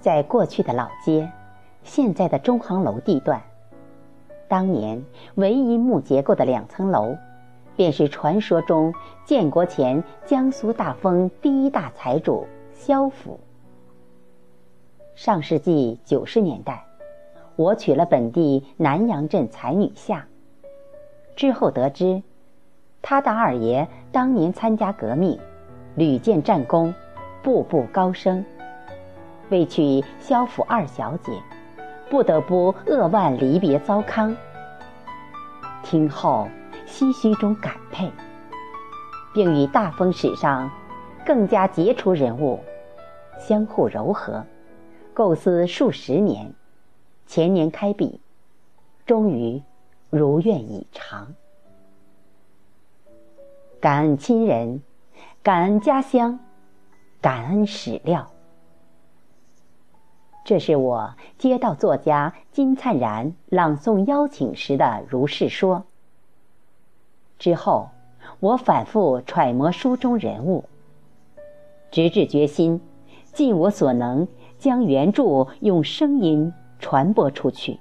在过去的老街，现在的中航楼地段，当年唯一木结构的两层楼，便是传说中建国前江苏大丰第一大财主萧府。上世纪九十年代，我娶了本地南阳镇才女下。之后得知，他的二爷当年参加革命，屡建战功，步步高升。为娶萧府二小姐，不得不扼腕离别糟糠。听后唏嘘中感佩，并与大风史上更加杰出人物相互柔和，构思数十年，前年开笔，终于如愿以偿。感恩亲人，感恩家乡，感恩史料。这是我接到作家金灿然朗诵邀请时的如是说。之后，我反复揣摩书中人物，直至决心，尽我所能将原著用声音传播出去。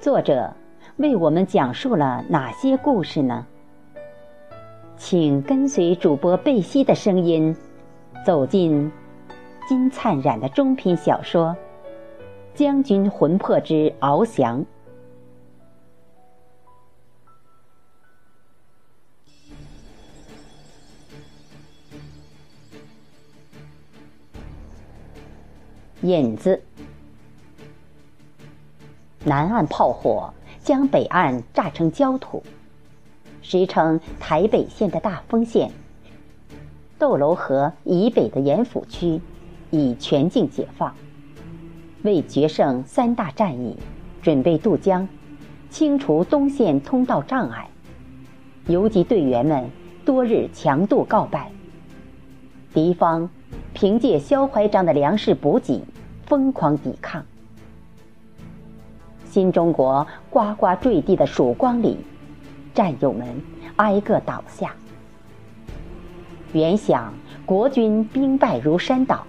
作者为我们讲述了哪些故事呢？请跟随主播贝西的声音，走进金灿然的中篇小说《将军魂魄之翱翔》。引子：南岸炮火将北岸炸成焦土。时称台北县的大丰县，斗楼河以北的盐府区已全境解放。为决胜三大战役，准备渡江，清除东线通道障碍，游击队员们多日强渡告败。敌方凭借萧怀章的粮食补给，疯狂抵抗。新中国呱呱坠地的曙光里。战友们挨个倒下。原想国军兵败如山倒，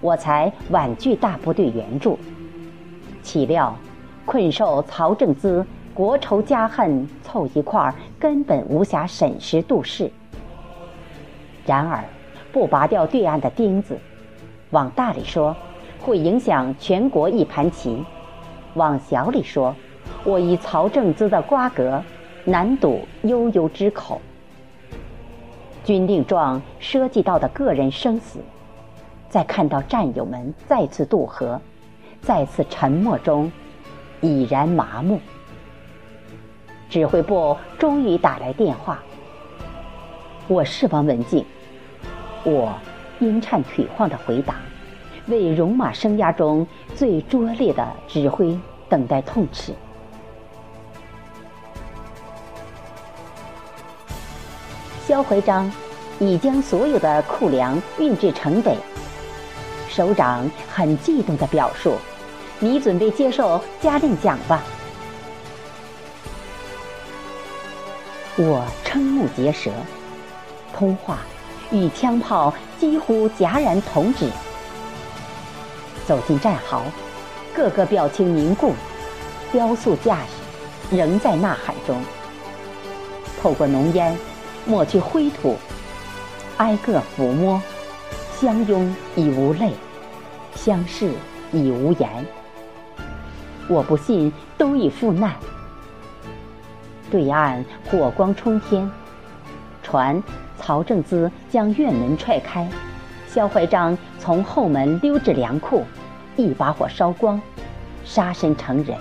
我才婉拒大部队援助。岂料困兽曹正资国仇家恨凑一块儿，根本无暇审时度势。然而，不拔掉对岸的钉子，往大里说，会影响全国一盘棋；往小里说，我以曹正资的瓜葛。难堵悠悠之口。军令状涉及到的个人生死，在看到战友们再次渡河、再次沉默中，已然麻木。指挥部终于打来电话，我是王文静。我阴颤腿晃的回答，为戎马生涯中最拙劣的指挥等待痛斥。萧怀章已将所有的库粮运至城北。首长很激动地表述：“你准备接受嘉令奖吧？”我瞠目结舌，通话与枪炮几乎戛然同止。走进战壕，个个表情凝固，雕塑架势仍在呐喊中。透过浓烟。抹去灰土，挨个抚摸，相拥已无泪，相视已无言。我不信都已赴难。对岸火光冲天，船曹正资将院门踹开，萧怀章从后门溜至粮库，一把火烧光，杀身成仁。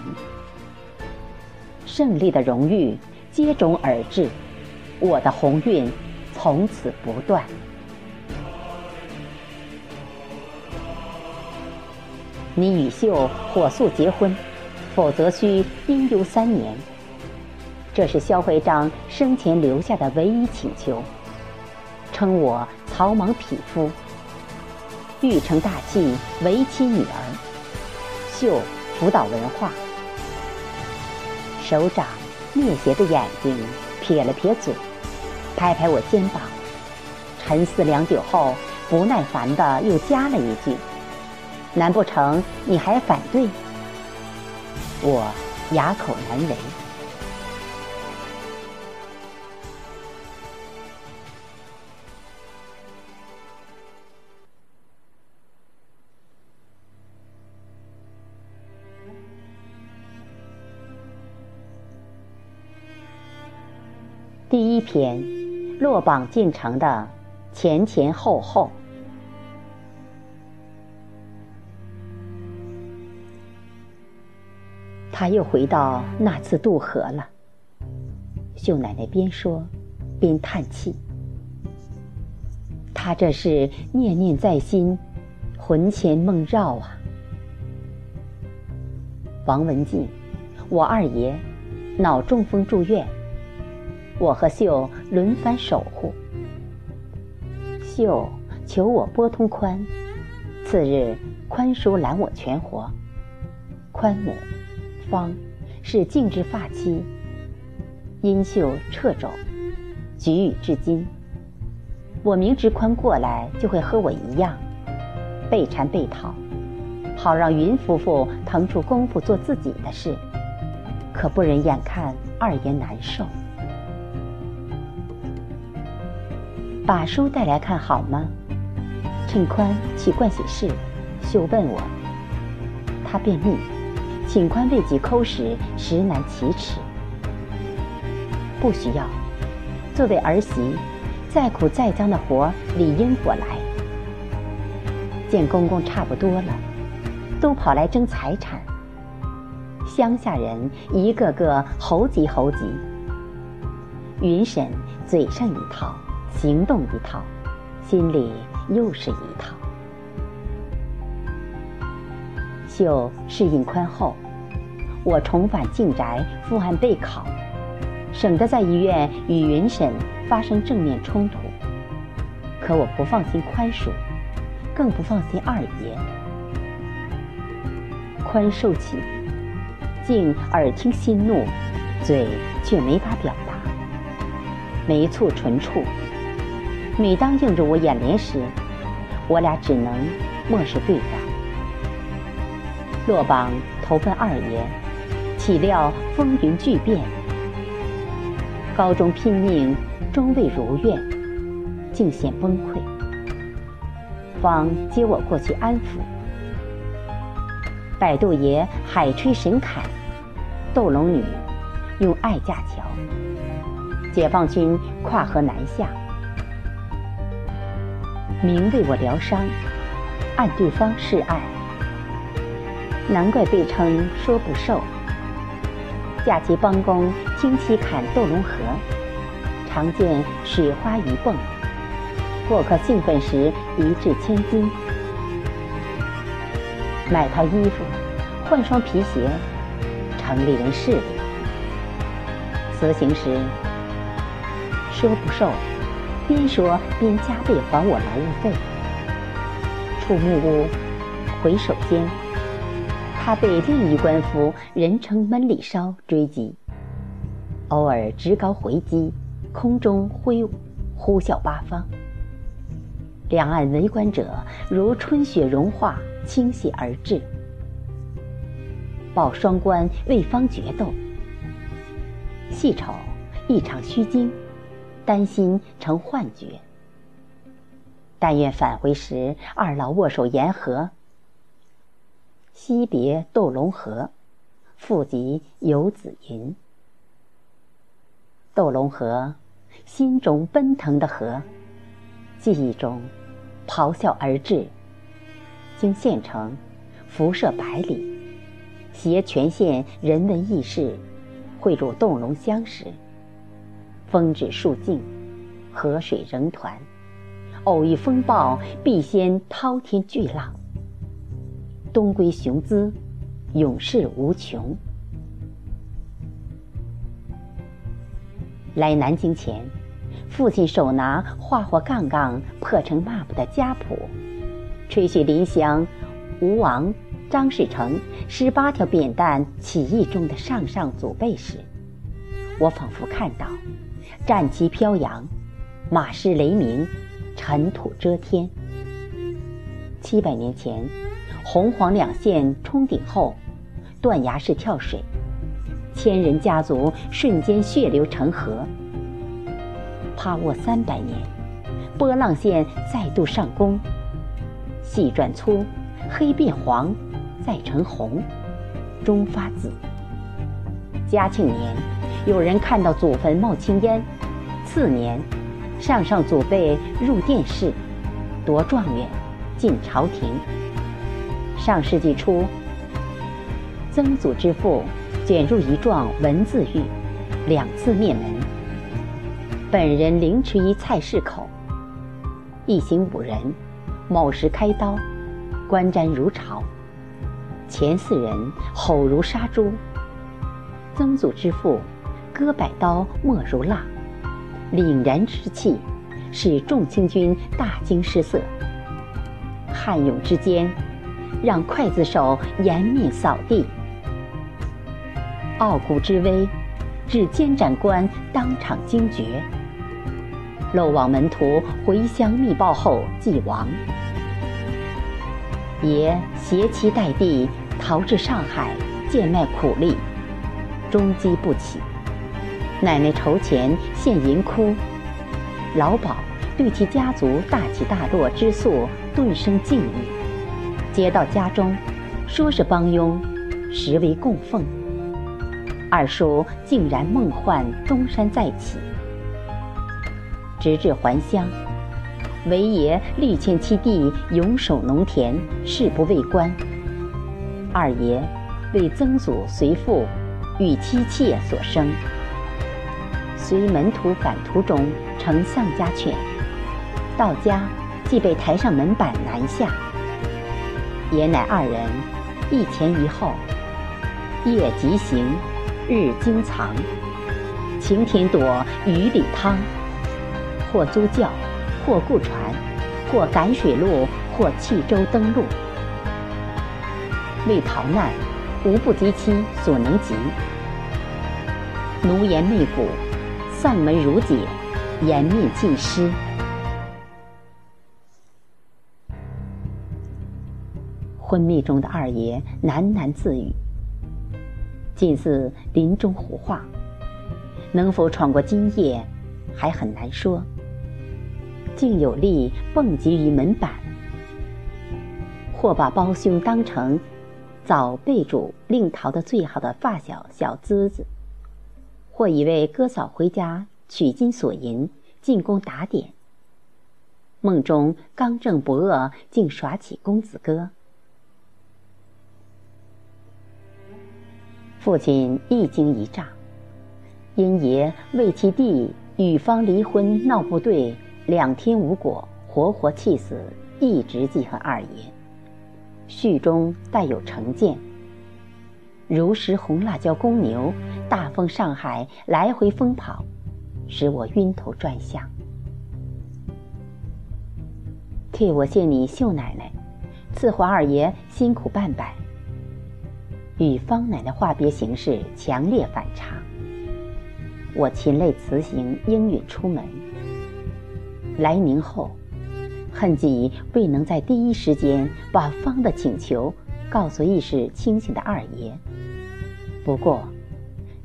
胜利的荣誉接踵而至。我的鸿运从此不断。你与秀火速结婚，否则需丁忧三年。这是萧徽章生前留下的唯一请求。称我草莽匹夫，欲成大器，为妻女儿。秀辅导文化。首长蔑斜的眼睛，撇了撇嘴。拍拍我肩膀，沉思良久后，不耐烦的又加了一句：“难不成你还反对？”我哑口难为。第一篇，落榜进城的前前后后。他又回到那次渡河了。秀奶奶边说，边叹气。他这是念念在心，魂牵梦绕啊。王文静，我二爷脑中风住院。我和秀轮番守护。秀求我拨通宽，次日宽叔揽我全活。宽母方是静之发妻，因秀掣肘，举语至今。我明知宽过来就会和我一样，被缠被讨，好让云夫妇腾出功夫做自己的事，可不忍眼看二爷难受。把书带来看好吗？趁宽去盥洗室，秀问我。他便秘，请宽为己抠时，实难启齿。不需要。作为儿媳，再苦再脏的活理应我来。见公公差不多了，都跑来争财产。乡下人一个个猴急猴急。云婶嘴上一套。行动一套，心里又是一套。秀适应宽厚，我重返静宅复案备考，省得在医院与云婶发生正面冲突。可我不放心宽恕，更不放心二爷。宽受起，静耳听心怒，嘴却没法表达，眉蹙唇蹙。每当映入我眼帘时，我俩只能漠视对方。落榜投奔二爷，岂料风云巨变。高中拼命终未如愿，竟显崩溃。方接我过去安抚。百度爷海吹神侃，斗龙女用爱架桥。解放军跨河南下。明为我疗伤，暗对方示爱，难怪被称说不瘦。假期帮工听妻砍斗龙河，常见水花鱼蹦。过客兴奋时一掷千金，买套衣服，换双皮鞋，城里人势利。辞行时说不瘦。边说边加倍还我劳务费。出木屋，回首间，他被另一官夫人称闷里烧追击，偶尔直高回击，空中挥舞，呼啸八方。两岸围观者如春雪融化，倾泻而至。报双关为方决斗，细瞅一场虚惊。担心成幻觉，但愿返回时二老握手言和。惜别斗龙河，复及游子吟。斗龙河，心中奔腾的河，记忆中咆哮而至。经县城，辐射百里，携全县人文轶事，汇入洞龙乡时。风止树静，河水仍湍。偶遇风暴，必先滔天巨浪。东归雄姿，永世无穷。来南京前，父亲手拿画画杠杠破成抹布的家谱，吹嘘临湘吴王张士诚十八条扁担起义中的上上祖辈时，我仿佛看到。战旗飘扬，马嘶雷鸣，尘土遮天。七百年前，红黄两线冲顶后，断崖式跳水，千人家族瞬间血流成河。趴卧三百年，波浪线再度上攻，细转粗，黑变黄，再成红，终发紫。嘉庆年，有人看到祖坟冒青烟；次年，上上祖辈入殿试，夺状元。进朝廷。上世纪初，曾祖之父卷入一幢文字狱，两次灭门。本人凌迟于菜市口。一行五人，某时开刀，观瞻如潮。前四人吼如杀猪。曾祖之父割百刀莫如蜡，凛然之气，使众清军大惊失色。悍勇之间，让刽子手颜面扫地；傲骨之威，致监斩官当场惊觉。漏网门徒回乡密报后即亡。爷携妻带弟逃至上海，贱卖苦力，终饥不起。奶奶筹钱献银窟，老鸨对其家族大起大落之诉。顿生敬意，接到家中，说是帮佣，实为供奉。二叔竟然梦幻东山再起，直至还乡，韦爷力劝七弟永守农田，誓不为官。二爷为曾祖随父与妻妾所生，随门徒返途中乘丧家犬，到家。即被抬上门板南下，爷乃二人一前一后，夜疾行，日经藏，晴天躲，雨里趟，或租轿，或雇船，或赶水路，或弃舟登陆，为逃难，无不及其所能及。奴颜媚骨，丧门如解，颜面尽失。昏迷中的二爷喃喃自语，近似临终胡话。能否闯过今夜，还很难说。竟有力蹦极于门板，或把胞兄当成早被主令逃的最好的发小小资子，或以为哥嫂回家取金索银，进宫打点。梦中刚正不阿，竟耍起公子哥。父亲一惊一乍，因爷为其弟与方离婚闹不对，两天无果，活活气死，一直记恨二爷。序中带有成见，如食红辣椒公牛，大风上海来回疯跑，使我晕头转向。替我谢你秀奶奶，伺候二爷辛苦半百。与方奶奶话别形式强烈反差。我噙泪辞行，应允出门。来宁后，恨己未能在第一时间把方的请求告诉意识清醒的二爷。不过，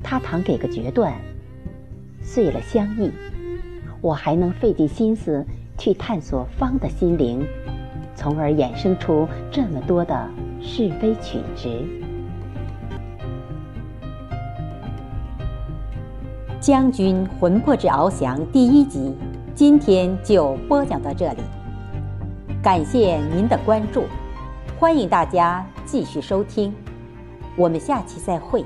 他倘给个决断，碎了相意，我还能费尽心思去探索方的心灵，从而衍生出这么多的是非曲直。将军魂魄之翱翔第一集，今天就播讲到这里。感谢您的关注，欢迎大家继续收听，我们下期再会。